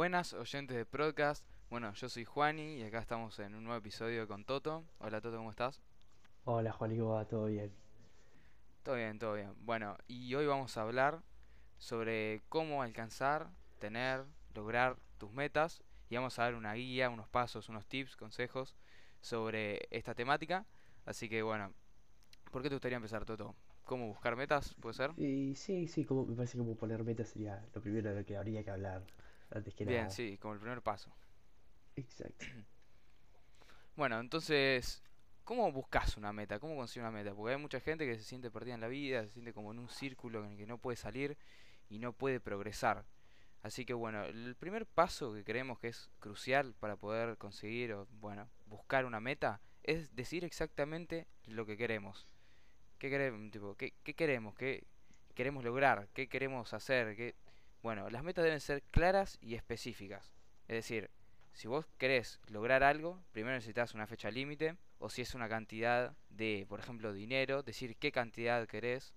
Buenas oyentes de podcast. Bueno, yo soy Juani y acá estamos en un nuevo episodio con Toto. Hola Toto, ¿cómo estás? Hola Juan, ¿cómo va? ¿Todo bien? Todo bien, todo bien. Bueno, y hoy vamos a hablar sobre cómo alcanzar, tener, lograr tus metas y vamos a dar una guía, unos pasos, unos tips, consejos sobre esta temática. Así que bueno, ¿por qué te gustaría empezar Toto? ¿Cómo buscar metas? ¿Puede ser? Y sí, sí, como, me parece que como poner metas sería lo primero de lo que habría que hablar, antes que Bien, nada. sí, como el primer paso. Exacto. Bueno, entonces, ¿cómo buscas una meta? ¿Cómo consigues una meta? Porque hay mucha gente que se siente perdida en la vida, se siente como en un círculo en el que no puede salir y no puede progresar. Así que bueno, el primer paso que creemos que es crucial para poder conseguir o bueno, buscar una meta es decir exactamente lo que queremos. ¿Qué queremos? Tipo, ¿qué, qué queremos? ¿Qué queremos lograr? ¿Qué queremos hacer? ¿Qué... Bueno, las metas deben ser claras y específicas. Es decir, si vos querés lograr algo, primero necesitas una fecha límite, o si es una cantidad de, por ejemplo, dinero, decir qué cantidad querés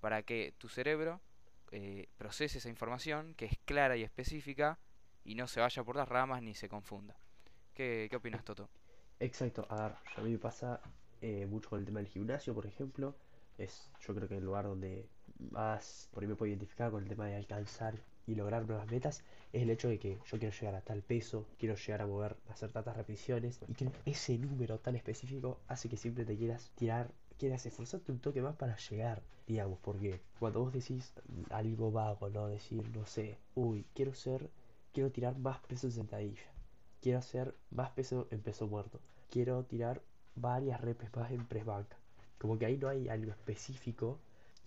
para que tu cerebro eh, procese esa información que es clara y específica y no se vaya por las ramas ni se confunda. ¿Qué, qué opinas, Toto? Exacto, a ver, a mí me pasa eh, mucho con el tema del gimnasio, por ejemplo. Es, yo creo que el lugar donde más por ahí me puedo identificar con el tema de alcanzar y lograr nuevas metas es el hecho de que yo quiero llegar a tal peso, quiero llegar a mover, a hacer tantas repeticiones y que ese número tan específico hace que siempre te quieras tirar, quieras esforzarte un toque más para llegar, digamos, porque cuando vos decís algo vago, ¿no? Decir, no sé, uy, quiero ser, quiero tirar más peso en sentadilla, quiero hacer más peso en peso muerto, quiero tirar varias repes más en press banca. Como que ahí no hay algo específico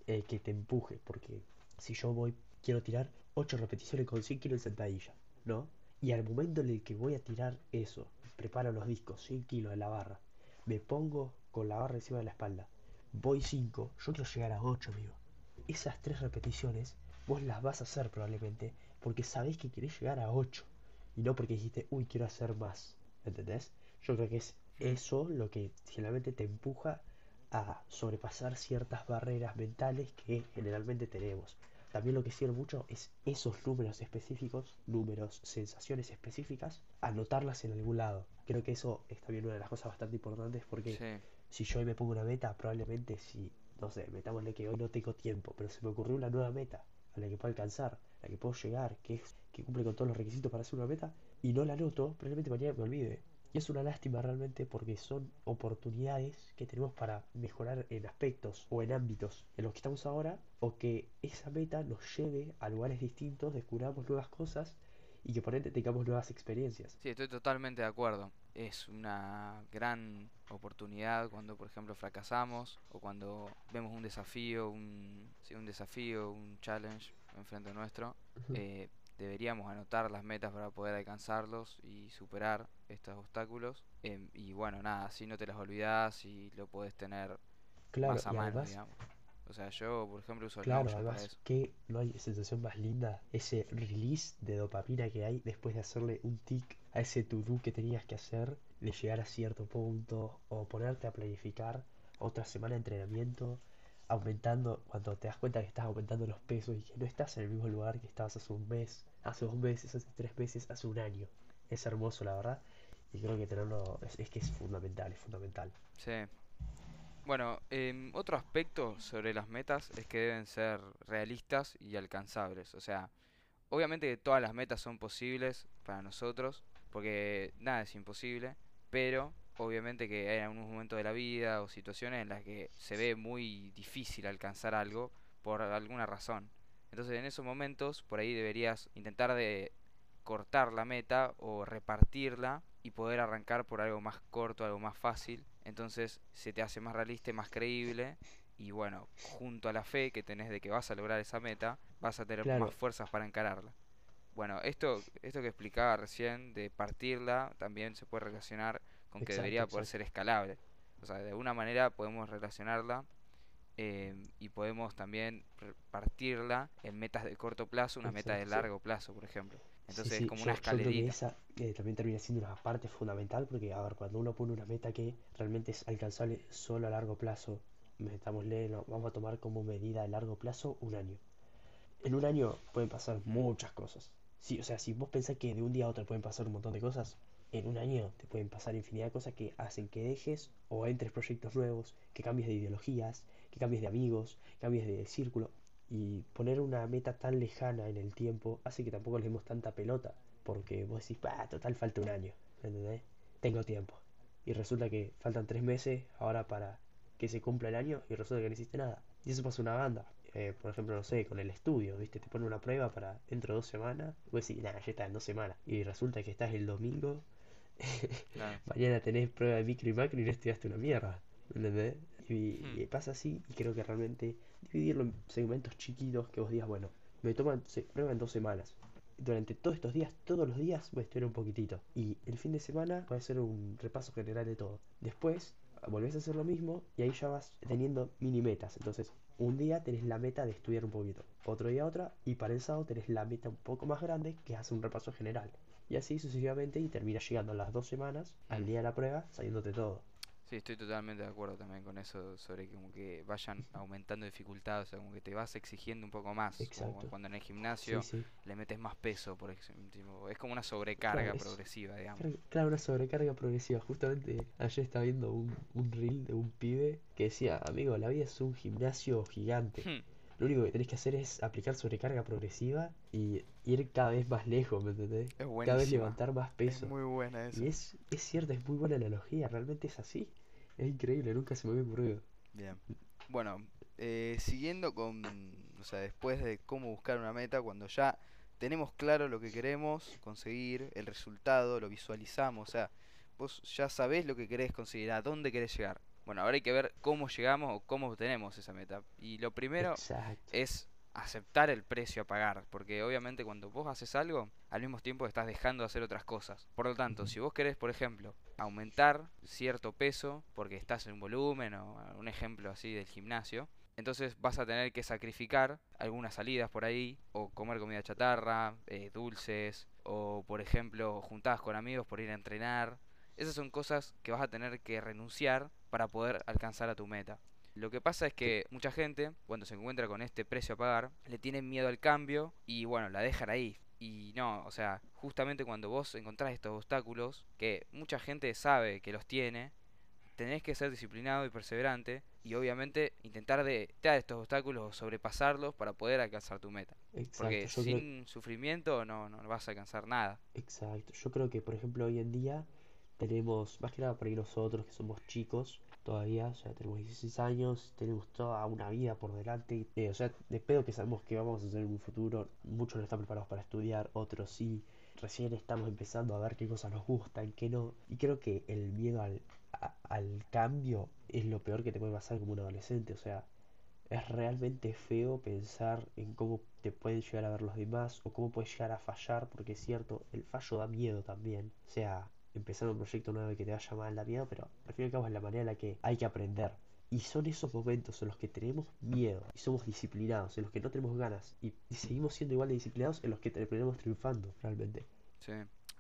eh, que te empuje, porque si yo voy, quiero tirar 8 repeticiones con 100 kilos en sentadilla, ¿no? Y al momento en el que voy a tirar eso, preparo los discos, 100 kilos en la barra, me pongo con la barra encima de la espalda, voy 5, yo quiero llegar a 8, amigo. Esas tres repeticiones vos las vas a hacer probablemente porque sabés que querés llegar a 8 y no porque dijiste, uy, quiero hacer más, ¿entendés? Yo creo que es eso lo que generalmente te empuja a sobrepasar ciertas barreras mentales que generalmente tenemos. También lo que sirve mucho es esos números específicos, números, sensaciones específicas, anotarlas en algún lado. Creo que eso es también una de las cosas bastante importantes porque Sí, si yo hoy me pongo una meta, probablemente si, no sé, metámosle que hoy no tengo tiempo, pero se me ocurrió una nueva meta a la que puedo alcanzar, a la que puedo llegar, que es, que cumple con todos los requisitos para hacer una meta, y no la anoto, probablemente mañana me olvide. Y es una lástima realmente porque son oportunidades que tenemos para mejorar en aspectos o en ámbitos en los que estamos ahora, o que esa meta nos lleve a lugares distintos, descubramos nuevas cosas y que por ende tengamos nuevas experiencias. sí, estoy totalmente de acuerdo. Es una gran oportunidad cuando, por ejemplo, fracasamos o cuando vemos un desafío, un, sí, un desafío, un challenge enfrente nuestro. Eh, deberíamos anotar las metas para poder alcanzarlos y superar estos obstáculos. em, y bueno, nada, así no te las olvidás y lo podés tener Claro, más a mano, además digamos. O sea, yo, por ejemplo, uso el Claro, para además eso. que no hay sensación más linda, ese release de dopamina que hay después de hacerle un tic a ese to-do que tenías que hacer, de llegar a cierto punto o ponerte a planificar otra semana de entrenamiento, aumentando, cuando te das cuenta que estás aumentando los pesos y que no estás en el mismo lugar que estabas hace un mes, hace dos meses, hace tres meses, hace un año. Es hermoso, la verdad, y creo que tenerlo es, que es fundamental, es fundamental. Sí. Bueno, em, otro aspecto sobre las metas es que deben ser realistas y alcanzables. O sea, obviamente que todas las metas son posibles para nosotros, porque nada es imposible, pero obviamente que hay algunos momentos de la vida o situaciones en las que se ve muy difícil alcanzar algo por alguna razón. Entonces en esos momentos por ahí deberías intentar de cortar la meta o repartirla y poder arrancar por algo más corto, algo más fácil. Entonces se te hace más realista y más creíble. Y bueno, junto a la fe que tenés de que vas a lograr esa meta, vas a tener más fuerzas para encararla. Bueno, esto, esto que explicaba recién de partirla también se puede relacionar con que exacto, debería poder exacto. ser escalable. O sea, de alguna manera podemos relacionarla em, y podemos también partirla en metas de corto plazo, una meta de sí. largo plazo, por ejemplo. Sí, Entonces es como una yo, yo creo que escalerita. esa eh, también termina siendo una parte fundamental porque, a ver, cuando uno pone una meta que realmente es alcanzable solo a largo plazo, metámosle, no, vamos a tomar como medida de largo plazo un año. En un año pueden pasar muchas cosas, Sí, o sea, si vos pensás que de un día a otro pueden pasar un montón de cosas, en un año te pueden pasar infinidad de cosas que hacen que dejes o entres proyectos nuevos, que cambies de ideologías, que cambies de amigos, cambies de círculo. Y poner una meta tan lejana en el tiempo hace que tampoco le demos tanta pelota. Porque vos decís, bah, total falta un año, ¿entendés? Tengo tiempo. Y resulta que faltan tres meses ahora para que se cumpla el año y resulta que no hiciste nada. Y eso pasa una banda. Eh, por ejemplo, no sé, con el estudio, ¿viste? Te ponen una prueba para dentro de dos semanas. Vos decís, nada, ya está en dos semanas. Y resulta que estás el domingo. Mañana tenés prueba de micro y macro y no estudiaste una mierda. ¿Entendés? Y, Hmm, y pasa así. Y creo que realmente dividirlo en segmentos chiquitos que vos digas, bueno, me toman se- prueba en dos semanas. Durante todos estos días, todos los días voy a estudiar un poquitito. Y el fin de semana voy a hacer un repaso general de todo. Después volvés a hacer lo mismo y ahí ya vas teniendo mini metas. Entonces, un día tenés la meta de estudiar un poquito, otro día otra, y para el sábado tenés la meta un poco más grande que es hacer un repaso general. Y así sucesivamente y terminas llegando a las dos semanas, al mm. día de la prueba, sabiéndote todo. Sí, estoy totalmente de acuerdo también con eso, sobre que como que vayan aumentando dificultades, o sea, como que te vas exigiendo un poco más, como Exacto. cuando en el gimnasio sí. le metes más peso, por ejemplo, es como una Claro, sobrecarga es progresiva, digamos. Claro, una sobrecarga progresiva. Justamente ayer estaba viendo un, un reel de un pibe que decía, amigo, la vida es un gimnasio gigante. Hmm, Lo único que tenés que hacer es aplicar sobrecarga progresiva y ir cada vez más lejos, ¿me entendés? Es Cada vez levantar más es peso. muy buena Y eso. es, es cierto, es muy buena analogía, realmente es así. Es increíble, nunca se me había ocurrido. Bien. Bueno, eh, siguiendo con, o sea, después de cómo buscar una meta, cuando ya tenemos claro lo que queremos conseguir, el resultado, lo visualizamos, o sea, vos ya sabés lo que querés conseguir, a dónde querés llegar. Bueno, ahora hay que ver cómo llegamos o cómo obtenemos esa meta. Y lo primero Exacto. es aceptar el precio a pagar, porque obviamente cuando vos haces algo, al mismo tiempo estás dejando de hacer otras cosas. Por lo tanto, si vos querés, por ejemplo, aumentar cierto peso, porque estás en un volumen o un ejemplo así del gimnasio, entonces vas a tener que sacrificar algunas salidas por ahí, o comer comida chatarra, eh, dulces, o por ejemplo, juntadas con amigos por ir a entrenar. Esas son cosas que vas a tener que renunciar para poder alcanzar a tu meta. Lo que pasa es que mucha gente, cuando se encuentra con este precio a pagar, le tienen miedo al cambio y bueno, la dejan ahí. Y no, o sea, justamente cuando vos encontrás estos obstáculos, que mucha gente sabe que los tiene, tenés que ser disciplinado y perseverante y obviamente intentar de evitar estos obstáculos o sobrepasarlos para poder alcanzar tu meta. Exacto. Porque creo, sin sufrimiento no, no vas a alcanzar nada. exacto. Yo creo que, por ejemplo, hoy en día tenemos, más que nada por ahí nosotros que somos chicos todavía, o sea, tenemos 16 años, tenemos toda una vida por delante, eh, o sea, de pedo que sabemos que vamos a hacer en un futuro, muchos no están preparados para estudiar, otros sí, recién estamos empezando a ver qué cosas nos gustan, qué no, y creo que el miedo al, al cambio es lo peor que te puede pasar como un adolescente, o sea, es realmente feo pensar en cómo te pueden llegar a ver los demás o cómo puedes llegar a fallar, porque es cierto, el fallo da miedo también. O sea, empezar un proyecto nuevo y que te vaya mal da miedo, pero al fin y al cabo es la manera en la que hay que aprender. Y son esos momentos en los que tenemos miedo y somos disciplinados, en los que no tenemos ganas y, y seguimos siendo igual de disciplinados en los que terminamos triunfando, realmente. Sí,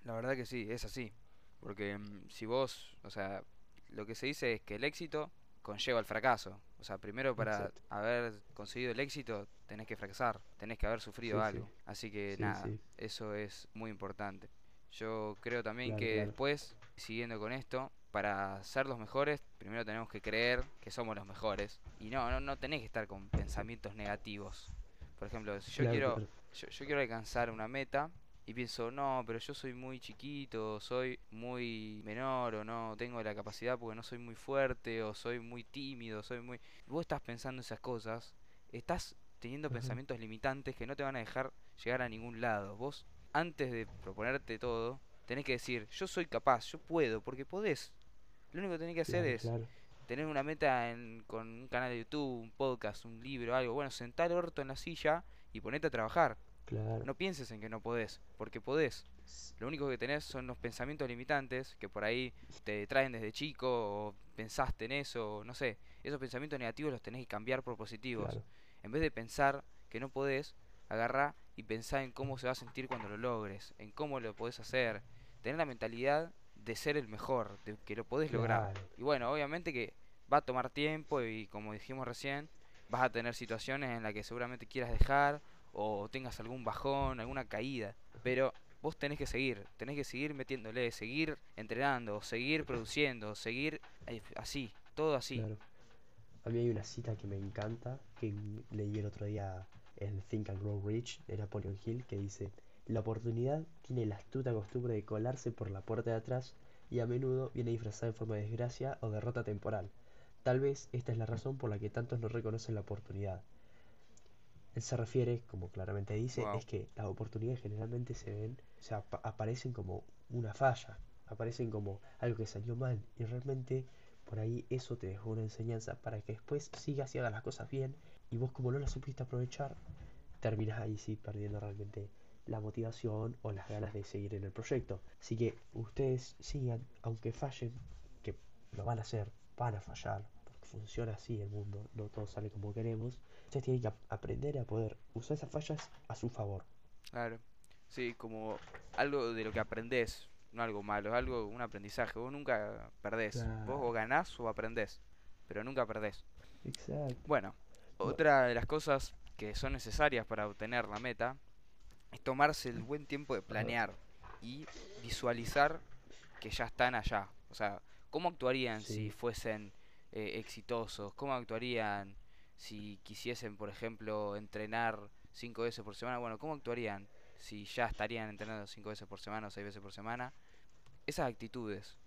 la verdad que sí, es así. Porque mm, si vos, o sea, lo que se dice es que el éxito conlleva el fracaso. O sea, primero para Exacto. haber conseguido el éxito tenés que fracasar, tenés que haber sufrido Sí, sí, algo. Así que sí, nada, eso es muy importante. Yo creo también claro, que claro. después, siguiendo con esto, para ser los mejores, primero tenemos que creer que somos los mejores. Y no, no, no tenés que estar con pensamientos negativos. Por ejemplo, si yo Claro, quiero, yo, yo quiero alcanzar una meta y pienso, no, pero yo soy muy chiquito, soy muy menor, o no tengo la capacidad porque no soy muy fuerte, o soy muy tímido, soy muy... Vos estás pensando esas cosas, estás teniendo pensamientos limitantes que no te van a dejar llegar a ningún lado. Vos, antes de proponerte todo, tenés que decir, yo soy capaz, yo puedo, porque podés. Lo único que tenés que hacer Claro, es claro. tener una meta en- con un canal de YouTube, un podcast, un libro, algo. Bueno, sentar el orto en la silla y ponete a trabajar. Claro. No pienses en que no podés, porque podés. Lo único que tenés son los pensamientos limitantes que por ahí te traen desde chico o pensaste en eso, no sé. Esos pensamientos negativos los tenés que cambiar por positivos. En vez de pensar que no podés, agarrá y pensá en cómo se va a sentir cuando lo logres, en cómo lo podés hacer. Tener la mentalidad de ser el mejor, de que lo podés lograr. Y bueno, obviamente que va a tomar tiempo y como dijimos recién, vas a tener situaciones en las que seguramente quieras dejar o tengas algún bajón, alguna caída, pero vos tenés que seguir, tenés que seguir metiéndole, seguir entrenando, seguir produciendo, seguir eh, así, todo así. Claro. A mí hay una cita que me encanta, que leí el otro día en Think and Grow Rich de Napoleon Hill, que dice, la oportunidad tiene la astuta costumbre de colarse por la puerta de atrás y a menudo viene disfrazada en forma de desgracia o derrota temporal. Tal vez esta es la razón por la que tantos no reconocen la oportunidad. Él se refiere, como claramente dice, Wow. es que las oportunidades generalmente se ven, o sea, apa- aparecen como una falla, aparecen como algo que salió mal y realmente por ahí eso te dejó una enseñanza para que después sigas y hagas las cosas bien y vos como no las supiste aprovechar, terminas ahí sí perdiendo realmente la motivación o las ganas de seguir en el proyecto. Así que ustedes sigan, aunque fallen, que lo van a hacer, van a fallar, porque funciona así el mundo, no todo sale como queremos. Ustedes tienen que ap- aprender a poder usar esas fallas a su favor. Claro. Sí, como algo de lo que aprendés, no algo malo, es algo, un aprendizaje. Vos nunca perdés. Vos o ganás o aprendés, pero nunca perdés. Exacto. Bueno, Bu- otra de las cosas que son necesarias para obtener la meta es tomarse el buen tiempo de planear y visualizar que ya están allá. O sea, ¿cómo actuarían si fuesen eh, exitosos? ¿Cómo actuarían si quisiesen, por ejemplo, entrenar cinco veces por semana? Bueno, ¿cómo actuarían si ya estarían entrenando cinco veces por semana o seis veces por semana? Esas actitudes,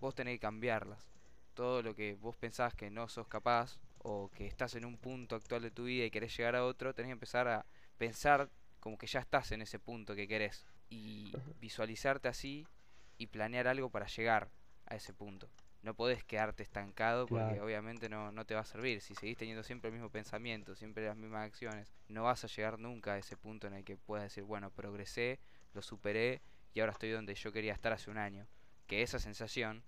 vos tenés que cambiarlas. Todo lo que vos pensás que no sos capaz o que estás en un punto actual de tu vida y querés llegar a otro, tenés que empezar a pensar como que ya estás en ese punto que querés y visualizarte así y planear algo para llegar a ese punto. No podés quedarte estancado porque Claro. obviamente no, no te va a servir. Si seguís teniendo siempre el mismo pensamiento, siempre las mismas acciones, no vas a llegar nunca a ese punto en el que puedas decir, bueno, progresé, lo superé y ahora estoy donde yo quería estar hace un año. Que esa sensación,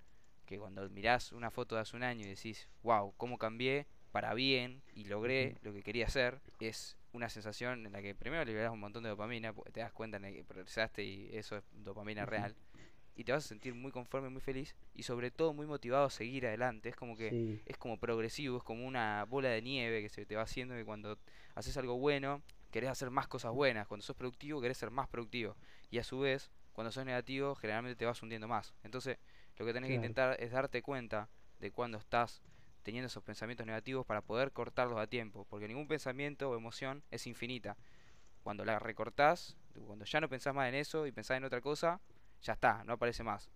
que cuando mirás una foto de hace un año y decís, wow, cómo cambié para bien y logré lo que quería hacer, es una sensación en la que primero liberás un montón de dopamina, te das cuenta de que progresaste y eso es dopamina real. Y te vas a sentir muy conforme, muy feliz y sobre todo muy motivado a seguir adelante. Es como que Sí, es como progresivo, es como una bola de nieve que se te va haciendo que cuando haces algo bueno, querés hacer más cosas buenas. Cuando sos productivo, querés ser más productivo. Y a su vez, cuando sos negativo, generalmente te vas hundiendo más. Entonces, lo que tenés que intentar es darte cuenta de cuando estás teniendo esos pensamientos negativos para poder cortarlos a tiempo. Porque ningún pensamiento o emoción es infinita. Cuando la recortás, cuando ya no pensás más en eso y pensás en otra cosa, ya está, no aparece más.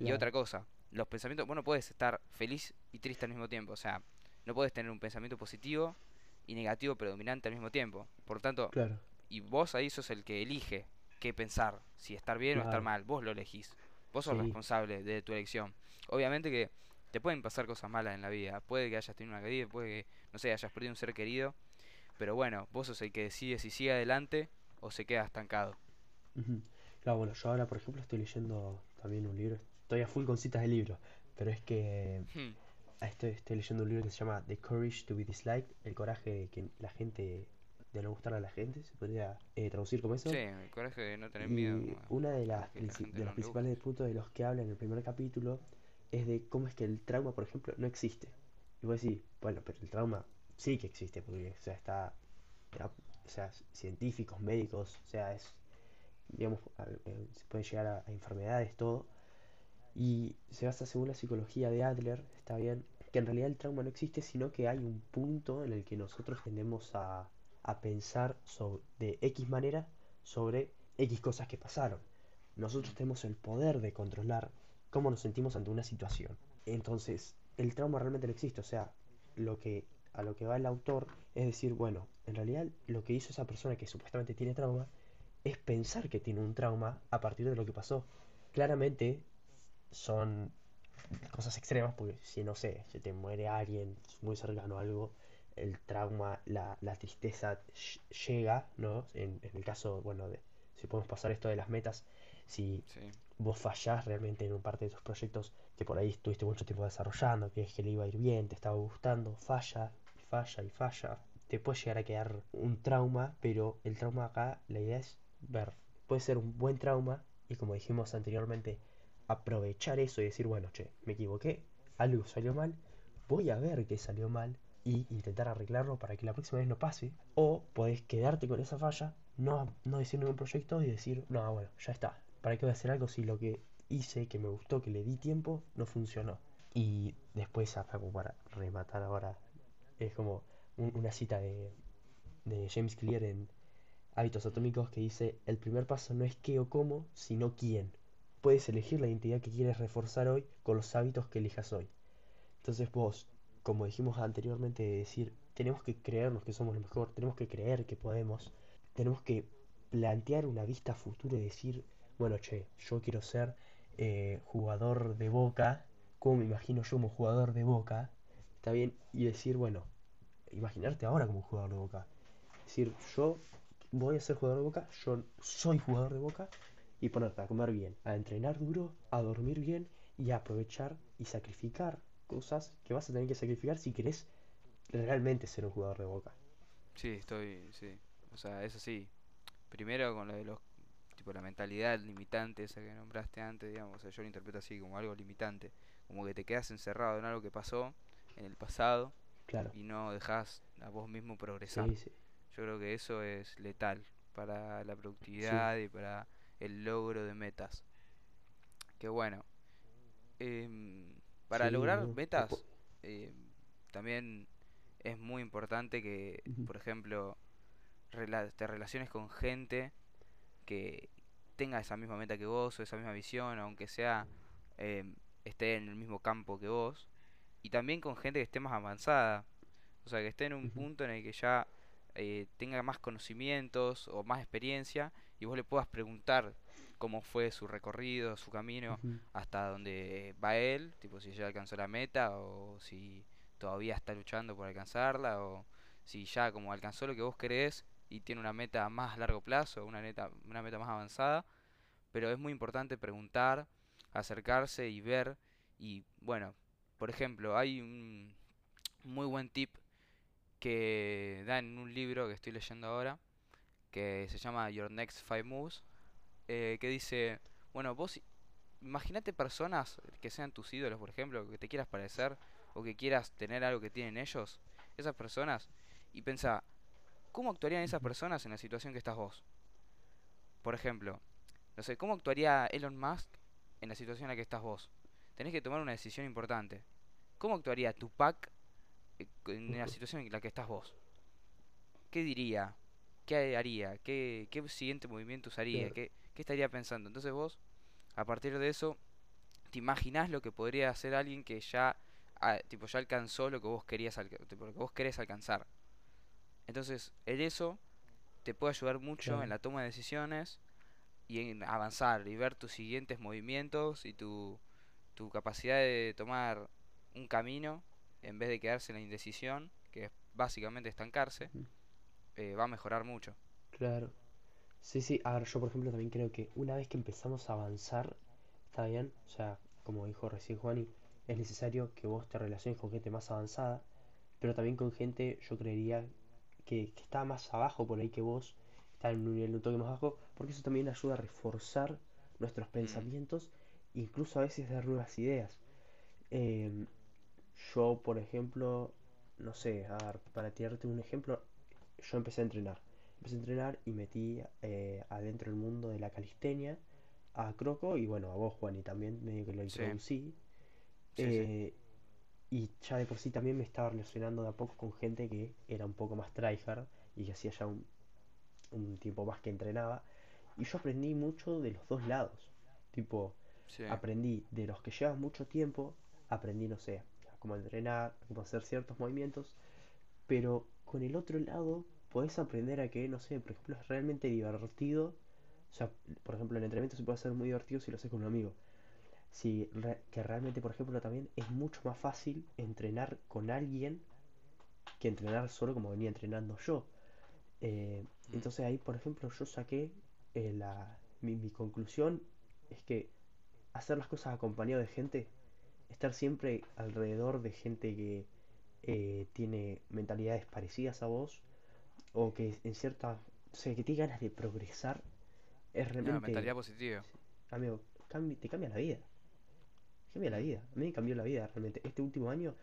Y otra cosa, los pensamientos, vos no puedes estar feliz y triste al mismo tiempo, o sea, no puedes tener un pensamiento positivo y negativo predominante al mismo tiempo. Por tanto, claro, y vos ahí sos el que elige qué pensar, si estar bien o estar mal, vos lo elegís. Vos sos Sí. responsable de tu elección. Obviamente que te pueden pasar cosas malas en la vida, puede que hayas tenido una caída, puede que, no sé, hayas perdido un ser querido, pero bueno, vos sos el que decide si sigue adelante o se queda estancado. Claro, bueno, yo ahora, por ejemplo, estoy leyendo también un libro. Estoy a full con citas de libros, pero es que Hmm, estoy, estoy leyendo un libro que se llama The Courage to be Disliked, el coraje de que la gente, de no gustar a la gente, se podría eh, traducir como eso. Sí, el coraje de no tener miedo. Y una de las, la de no los le principales puntos de los que habla en el primer capítulo es de cómo es que el trauma, por ejemplo, no existe. Y vos decís, bueno, pero el trauma sí que existe, porque o sea, está, o sea, científicos, médicos, o sea, es, digamos, eh, se puede llegar a, enfermedades, todo. Y se basa según la psicología de Adler, está bien, que en realidad el trauma no existe, sino que hay un punto en el que nosotros tendemos a, a pensar de X manera sobre X cosas que pasaron. Nosotros tenemos el poder de controlar cómo nos sentimos ante una situación. Entonces, el trauma realmente no existe, o sea, lo que a lo que va el autor es decir, bueno, en realidad lo que hizo esa persona que supuestamente tiene trauma es pensar que tiene un trauma a partir de lo que pasó. Claramente son cosas extremas, porque si no sé, se te muere alguien muy cercano a algo, el trauma, la, la tristeza ll- llega, ¿no? En, en el caso, bueno, de, si podemos pasar esto de las metas, si Sí, vos fallás realmente en un parte de tus proyectos que por ahí estuviste mucho tiempo desarrollando, que es que le iba a ir bien, te estaba gustando, falla, y falla y falla, te puede llegar a quedar un trauma, pero el trauma acá, la idea es ver, puede ser un buen trauma y como dijimos anteriormente, aprovechar eso y decir, bueno, che, me equivoqué, algo salió mal, voy a ver que salió mal y intentar arreglarlo para que la próxima vez no pase. O podés quedarte con esa falla, no, no decir ningún proyecto y decir, no, bueno, ya está. ¿Para qué voy a hacer algo si lo que hice, que me gustó, que le di tiempo, no funcionó? Y después, como para rematar ahora, es como un- una cita de, James Clear en Hábitos Atómicos que dice, el primer paso no es qué o cómo, sino quién. Puedes elegir la identidad que quieres reforzar hoy con los hábitos que elijas hoy. Entonces vos, como dijimos anteriormente, de decir, tenemos que creernos que somos lo mejor, tenemos que creer que podemos, tenemos que plantear una vista a futuro y decir, bueno, che, yo quiero ser eh, jugador de Boca, ¿cómo me imagino yo como jugador de Boca? Está bien, y decir, bueno, imaginarte ahora como jugador de Boca. Decir, yo voy a ser jugador de Boca, yo soy jugador de Boca, y ponerte a comer bien, a entrenar duro, a dormir bien y a aprovechar y sacrificar cosas que vas a tener que sacrificar si querés realmente ser un jugador de Boca. Sí, estoy, sí. O sea, eso sí. Primero con lo de los, tipo la mentalidad limitante esa que nombraste antes, digamos, o sea, yo lo interpreto así como algo limitante, como que te quedas encerrado en algo que pasó en el pasado Claro, y no dejas a vos mismo progresar. sí, sí, Yo creo que eso es letal para la sí, productividad y para el logro de metas. Que bueno, em, para lograr no, metas em, también es muy importante que, por ejemplo, te relaciones con gente que tenga esa misma meta que vos o esa misma visión, aunque sea em, esté en el mismo campo que vos, y también con gente que esté más avanzada, o sea, que esté en un punto en el que ya eh, tenga más conocimientos o más experiencia y vos le puedas preguntar cómo fue su recorrido, su camino, hasta dónde va él, tipo si ya alcanzó la meta o si todavía está luchando por alcanzarla o si ya como alcanzó lo que vos querés y tiene una meta más a largo plazo, una meta, una meta más avanzada, pero es muy importante preguntar, acercarse y ver. Y bueno, por ejemplo, hay un muy buen tip que da en un libro que estoy leyendo ahora, que se llama Your Next Five Moves, eh, que dice, bueno, vos imagínate personas que sean tus ídolos, por ejemplo, que te quieras parecer o que quieras tener algo que tienen ellos, esas personas, y pensá, ¿cómo actuarían esas personas en la situación que estás vos? Por ejemplo, no sé, ¿cómo actuaría Elon Musk en la situación en la que estás vos? Tenés que tomar una decisión importante. ¿Cómo actuaría Tupac eh, en la situación en la que estás vos? ¿Qué diría? ¿Qué haría? ¿Qué, qué siguiente movimientos haría? claro, ¿Qué, qué estaría pensando? Entonces vos, a partir de eso, te imaginás lo que podría hacer alguien que ya, ah, tipo, ya alcanzó lo que vos querías, tipo, lo que vos querés alcanzar. Entonces, el eso te puede ayudar mucho en la toma de decisiones y en avanzar y ver tus siguientes movimientos y tu, tu capacidad de tomar un camino en vez de quedarse en la indecisión, que es básicamente estancarse, eh, va a mejorar mucho. Claro. Sí, sí, a ver, yo por ejemplo también creo que una vez que empezamos a avanzar, está bien, o sea, como dijo recién Juani, es necesario que vos te relaciones con gente más avanzada, pero también con gente, yo creería, que, que está más abajo por ahí que vos, está en un nivel un toque más bajo, porque eso también ayuda a reforzar nuestros Mm, pensamientos, incluso a veces dar nuevas ideas. Em, yo, por ejemplo, no sé, a ver, para tirarte un ejemplo, yo empecé a entrenar. Empecé a entrenar y metí eh, adentro del mundo de la calistenia a Croco y bueno, a vos, Juan, y también medio que lo introducí. sí, sí. Eh, y ya de por sí también me estaba relacionando de a poco con gente que era un poco más tryhard y que hacía ya un, un tiempo más que entrenaba. Y yo aprendí mucho de los dos lados. Tipo, Sí. aprendí de los que llevan mucho tiempo, aprendí, no sé, cómo entrenar, a cómo hacer ciertos movimientos, pero con el otro lado podés aprender a que, no sé, por ejemplo, es realmente divertido. O sea, por ejemplo, el entrenamiento se puede hacer muy divertido si lo haces con un amigo. Si re- que realmente, por ejemplo, también es mucho más fácil entrenar con alguien que entrenar solo como venía entrenando yo. Eh, Mm, entonces ahí, por ejemplo, yo saqué eh, la, mi, mi conclusión es que hacer las cosas acompañado de gente, estar siempre alrededor de gente que eh, tiene mentalidades parecidas a vos o que en cierta, o sea, que tiene ganas de progresar, es No, realmente, mentalidad positiva. amigo, te cambia la vida. Cambia la vida. A mí me cambió la vida realmente. Este último año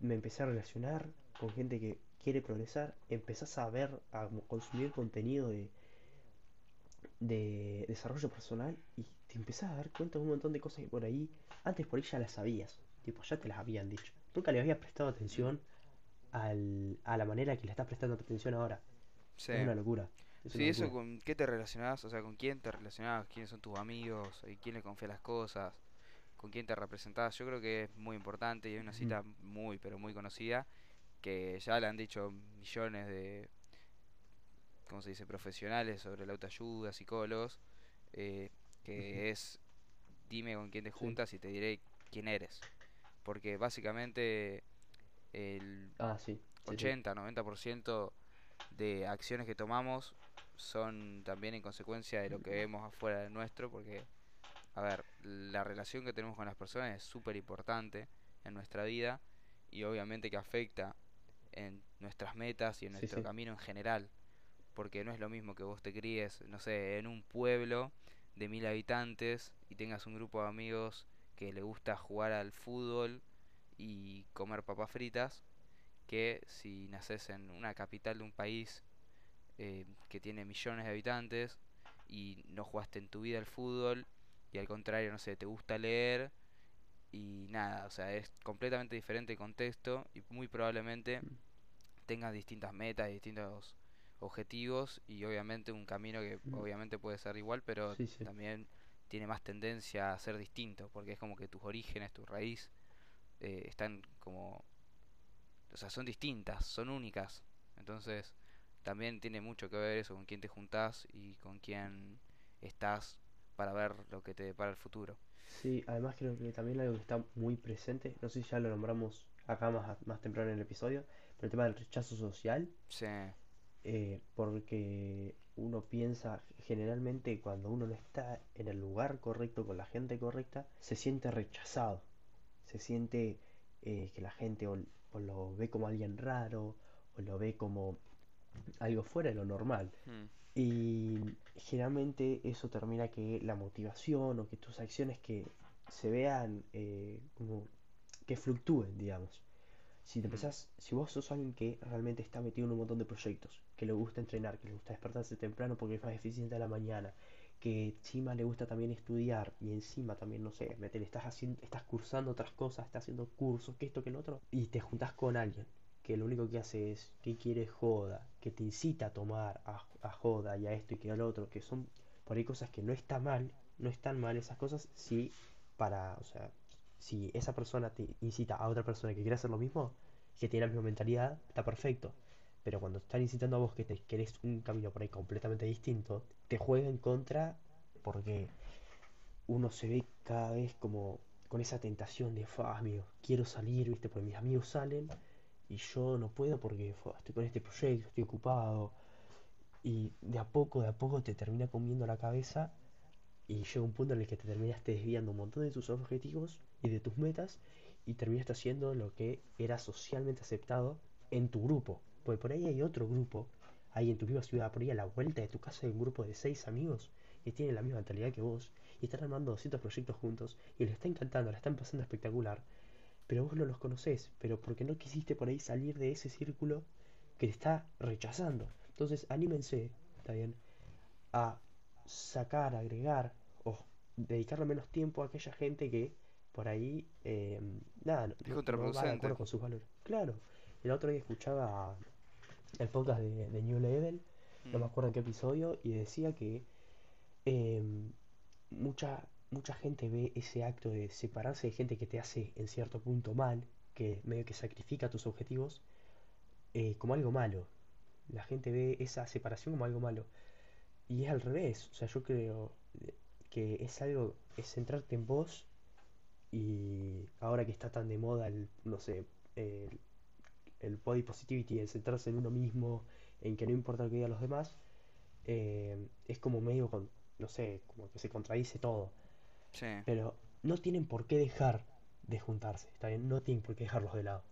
me empecé a relacionar con gente que quiere progresar, empezás a ver, a consumir contenido de, de desarrollo personal y te empezás a dar cuenta de un montón de cosas que por ahí, antes por ahí ya las sabías, tipo, ya te las habían dicho. Nunca le habías prestado atención al, a la manera que le estás prestando atención ahora. Sí. Es una locura. Es una Sí, eso con qué te relacionás, o sea, con quién te relacionás, quiénes son tus amigos, y quién le confía las cosas, con quién te representás. Yo creo que es muy importante y hay una cita muy, pero muy conocida que ya le han dicho millones de, ¿cómo se dice?, profesionales sobre la autoayuda, psicólogos, eh, que es dime con quién te Sí. juntas y te diré quién eres. Porque básicamente el Ah, sí, sí, sí. 80-90% de acciones que tomamos son también en consecuencia de lo que vemos afuera de nuestro, porque, a ver, la relación que tenemos con las personas es súper importante en nuestra vida y obviamente que afecta en nuestras metas y en Sí, nuestro sí. camino en general, porque no es lo mismo que vos te críes, no sé, en un pueblo de mil habitantes y tengas un grupo de amigos que le gusta jugar al fútbol y comer papas fritas, que si naces en una capital de un país eh, que tiene millones de habitantes y no jugaste en tu vida al fútbol y al contrario, no sé, te gusta leer y nada, o sea, es completamente diferente el contexto y muy probablemente Mm. tengas distintas metas y distintos objetivos y obviamente un camino que Mm. obviamente puede ser igual, pero Sí, sí. también tiene más tendencia a ser distinto, porque es como que tus orígenes, tu raíz, eh, están como, o sea, son distintas, son únicas. Entonces, también tiene mucho que ver eso con quién te juntás y con quién estás para ver lo que te depara el futuro. Sí, además creo que también algo que está muy presente, no sé si ya lo nombramos acá más, más temprano en el episodio, pero el tema del rechazo social, Sí, eh, porque uno piensa generalmente cuando uno no está en el lugar correcto con la gente correcta, se siente rechazado, se siente eh, que la gente o, o lo ve como alguien raro, o lo ve como algo fuera de lo normal. mm, Y generalmente eso termina que la motivación o que tus acciones que se vean eh, como que fluctúen, digamos. Si te empezás, si vos sos alguien que realmente está metido en un montón de proyectos, que le gusta entrenar, que le gusta despertarse temprano porque es más eficiente a la mañana, que encima le gusta también estudiar y encima también, no sé, meter, estás haciendo, estás cursando otras cosas, estás haciendo cursos, que esto, que lo otro, y te juntás con alguien que lo único que hace es que quiere joda, que te incita a tomar a, joda y a esto y que a lo otro, que son por ahí cosas que no está mal, no están mal esas cosas, si para, o sea, si esa persona te incita a otra persona que quiere hacer lo mismo, que tiene la misma mentalidad, está perfecto. Pero cuando están incitando a vos que te querés un camino por ahí completamente distinto, te juega en contra porque uno se ve cada vez como con esa tentación de, "Fa, amigo, quiero salir, ¿viste? Porque mis amigos salen y yo no puedo porque estoy con este proyecto, estoy ocupado. Y de a poco, de a poco te termina comiendo la cabeza y llega un punto en el que te terminaste desviando un montón de tus objetivos y de tus metas y terminaste haciendo lo que era socialmente aceptado en tu grupo. Porque por ahí hay otro grupo, ahí en tu misma ciudad, por ahí a la vuelta de tu casa hay un grupo de seis amigos que tienen la misma mentalidad que vos y están armando 200 proyectos juntos y les está encantando, la están pasando espectacular. Pero vos no los conocés, pero porque no quisiste por ahí salir de ese círculo que te está rechazando. Entonces, anímense, está bien, a sacar, agregar o dedicarle menos tiempo a aquella gente que por ahí, eh, nada, no, va de acuerdo con sus valores. Claro, el otro día escuchaba el podcast de, de New Level, no me Mm, acuerdo en qué episodio, y decía que em, mucha, mucha gente ve ese acto de separarse de gente que te hace en cierto punto mal, que medio que sacrifica tus objetivos, eh, como algo malo. La gente ve esa separación como algo malo. Y es al revés. O sea, yo creo eh, que es algo, es centrarte en vos y ahora que está tan de moda el, no sé, el, body positivity, el centrarse en uno mismo, en que no importa lo que digan los demás, eh, es como medio, con, no sé, como que se contradice todo. Sí, Pero no tienen por qué dejar de juntarse, ¿está bien? No tienen por qué dejarlos de lado.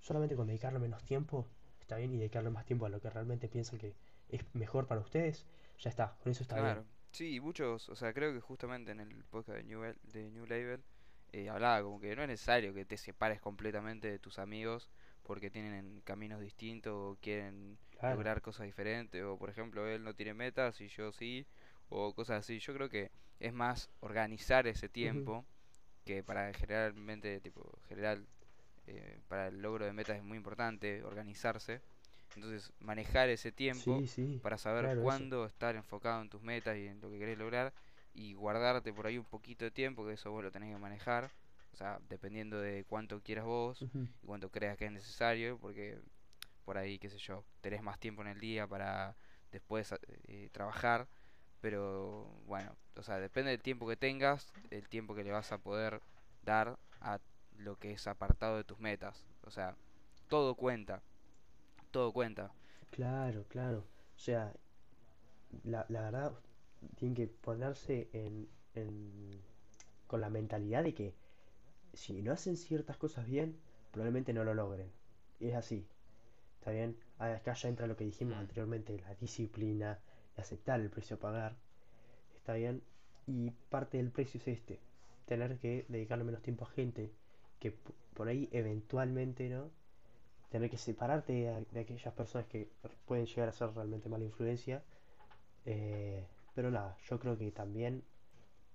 Solamente con dedicarle menos tiempo, está bien, y dedicarle más tiempo a lo que realmente piensan que es mejor para ustedes, ya está, con eso está bien. claro. Sí, y muchos, o sea, creo que justamente en el podcast de New, de New Label eh, hablaba como que no es necesario que te separes completamente de tus amigos porque tienen caminos distintos o quieren Claro. lograr cosas diferentes o por ejemplo él no tiene metas y yo sí o cosas así. Yo creo que es más organizar ese tiempo que para generalmente tipo general eh, para el logro de metas es muy importante organizarse. Entonces manejar ese tiempo Sí, sí, para saber claro, eso. cuándo estar enfocado en tus metas y en lo que querés lograr y guardarte por ahí un poquito de tiempo, que eso vos lo tenés que manejar, o sea, dependiendo de cuánto quieras vos y cuánto creas que es necesario, porque por ahí, qué sé yo, tenés más tiempo en el día para después eh, trabajar, pero bueno, o sea, depende del tiempo que tengas, el tiempo que le vas a poder dar a lo que es apartado de tus metas, o sea, todo cuenta, todo cuenta. Claro, claro. O sea, la, la verdad, tienen que ponerse en, en- con la mentalidad de que si no hacen ciertas cosas bien, probablemente no lo logren. Y es así, ¿está bien? Acá ya entra lo que dijimos Mm, anteriormente, la disciplina, aceptar el precio a pagar, ¿está bien? Y parte del precio es este, tener que dedicarle menos tiempo a gente que por ahí eventualmente, ¿no? Tener que separarte de, aquellas personas que pueden llegar a ser realmente mala influencia. eh, pero nada, yo creo que también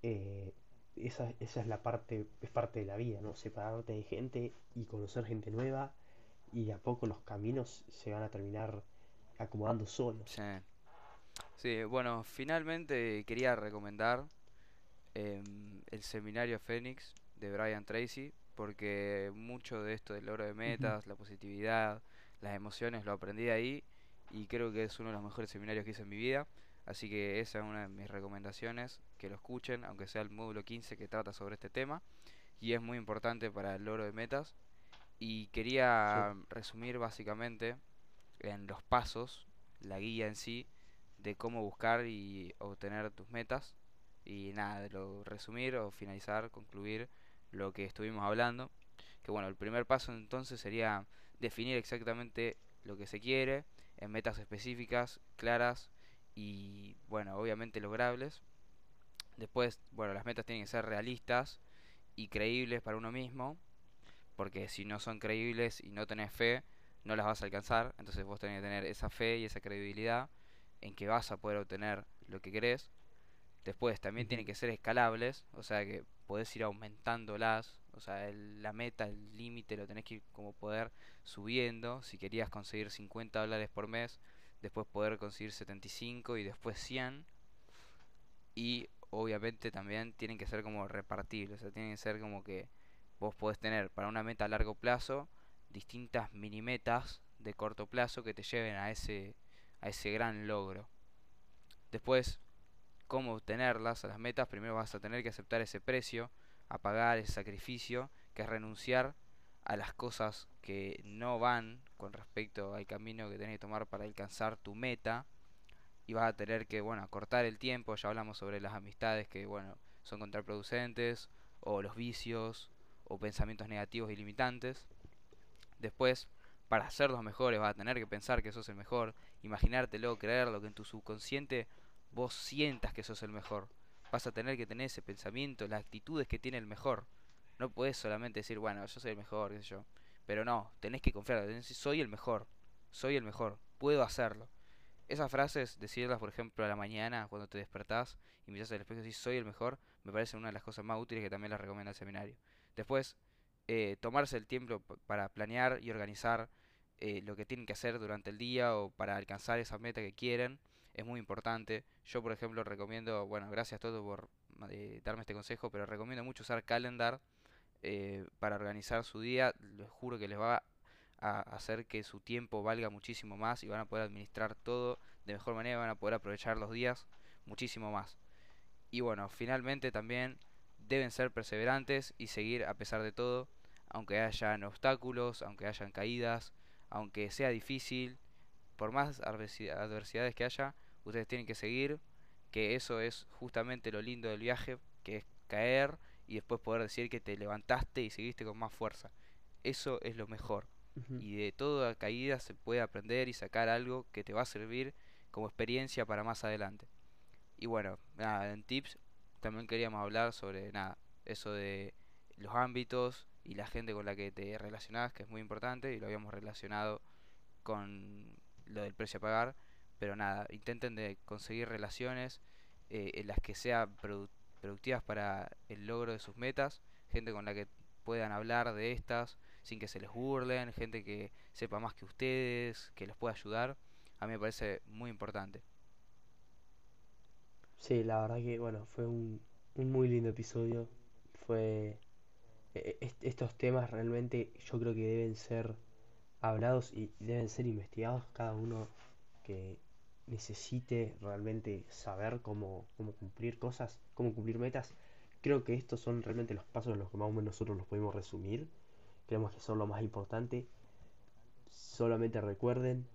eh, esa, esa es la parte, es parte de la vida, ¿no? Separarte de gente y conocer gente nueva y a poco los caminos se van a terminar acomodando solos. Sí, bueno, finalmente quería recomendar em, el seminario Fénix de Brian Tracy, porque mucho de esto del logro de metas, la positividad, las emociones, lo aprendí ahí y creo que es uno de los mejores seminarios que hice en mi vida. Así que esa es una de mis recomendaciones, que lo escuchen, aunque sea el módulo 15 que trata sobre este tema, y es muy importante para el logro de metas. Y Sí, quería resumir básicamente en los pasos, la guía en sí, de cómo buscar y obtener tus metas. Y nada, de lo resumir o finalizar, concluir lo que estuvimos hablando. Que bueno, el primer paso entonces sería definir exactamente lo que se quiere en metas específicas, claras y bueno, obviamente logrables. Después, bueno, las metas tienen que ser realistas y creíbles para uno mismo porque si no son creíbles y no tenés fe, no las vas a alcanzar. Entonces vos tenés que tener esa fe y esa credibilidad en que vas a poder obtener lo que querés. Después también tienen que ser escalables, o sea que podés ir aumentándolas, o sea, el- la meta, el límite lo tenés que ir como poder subiendo. Si querías conseguir 50 dólares por mes, después poder conseguir 75 y cinco y después 100. Y obviamente también tienen que ser como repartibles, o sea, tienen que ser como que vos podés tener para una meta a largo plazo distintas mini metas de corto plazo que te lleven a ese, a ese gran logro. Después, cómo obtenerlas a las metas, primero vas a tener que aceptar ese precio, a pagar ese sacrificio, que es renunciar a las cosas que no van con respecto al camino que tenés que tomar para alcanzar tu meta y vas a tener que, bueno, cortar el tiempo, ya hablamos sobre las amistades que, bueno, son contraproducentes, o los vicios, o pensamientos negativos y limitantes. Después, para ser los mejores vas a tener que pensar que sos el mejor, imaginártelo, creerlo, que en tu subconsciente vos sientas que sos el mejor. Vas a tener que tener ese pensamiento, las actitudes que tiene el mejor. No puedes solamente decir, bueno, yo soy el mejor, qué sé yo. Pero no, tenés que confiar, soy el mejor, soy el mejor, puedo hacerlo. Esas frases, decirlas por ejemplo a la mañana cuando te despertás y miras al espejo y decís soy el mejor, me parece una de las cosas más útiles que también les recomienda el seminario. Después, eh, tomarse el tiempo para planear y organizar eh, lo que tienen que hacer durante el día o para alcanzar esa meta que quieren es muy importante. Yo, por ejemplo, recomiendo, bueno, gracias a todos por eh, darme este consejo, pero recomiendo mucho usar Calendar eh, para organizar su día. Les juro que les va a hacer que su tiempo valga muchísimo más y van a poder administrar todo de mejor manera, van a poder aprovechar los días muchísimo más. Y bueno, finalmente también deben ser perseverantes y seguir a pesar de todo, aunque hayan obstáculos, aunque hayan caídas, aunque sea difícil, por más adversi- adversidades que haya, ustedes tienen que seguir, que eso es justamente lo lindo del viaje, que es caer y después poder decir que te levantaste y seguiste con más fuerza. Eso es lo mejor. Y de toda caída se puede aprender y sacar algo que te va a servir como experiencia para más adelante. Y bueno, nada, en tips también queríamos hablar sobre nada, eso de los ámbitos y la gente con la que te relacionás, que es muy importante, y lo habíamos relacionado con lo del precio a pagar, pero nada, intenten de conseguir relaciones eh, en las que sean productivas para el logro de sus metas, gente con la que puedan hablar de estas sin que se les burlen, gente que sepa más que ustedes, que les pueda ayudar, a mí me parece muy importante. Sí, la verdad que, bueno, fue un, un muy lindo episodio. Fue... e- est- estos temas realmente yo creo que deben ser hablados y deben ser investigados cada uno que necesite realmente saber cómo, cómo cumplir cosas, cómo cumplir metas. Creo que estos son realmente los pasos en los que más o menos nosotros los podemos resumir. Creemos que son lo más importante. Solamente recuerden,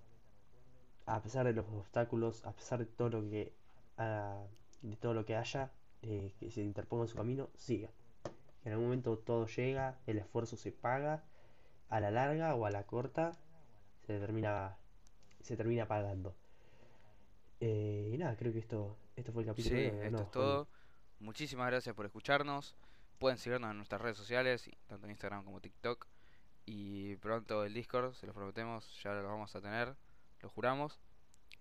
a pesar de los obstáculos, a pesar de todo lo que, ah, de todo lo que haya eh, que se interponga en su camino, siga. En algún momento todo llega, el esfuerzo se paga, a la larga o a la corta se termina, se termina pagando. Eh, y nada, creo que esto, esto fue el Sí, capítulo. eh, esto no, es fue todo. Muchísimas gracias por escucharnos. Pueden seguirnos en nuestras redes sociales, tanto en Instagram como TikTok. Y pronto el Discord, se los prometemos, ya lo vamos a tener, lo juramos.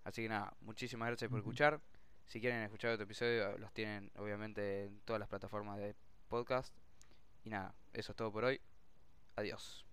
Así que nada, muchísimas gracias por escuchar. Si quieren escuchar otro episodio, los tienen obviamente en todas las plataformas de podcast. Y nada, eso es todo por hoy. Adiós.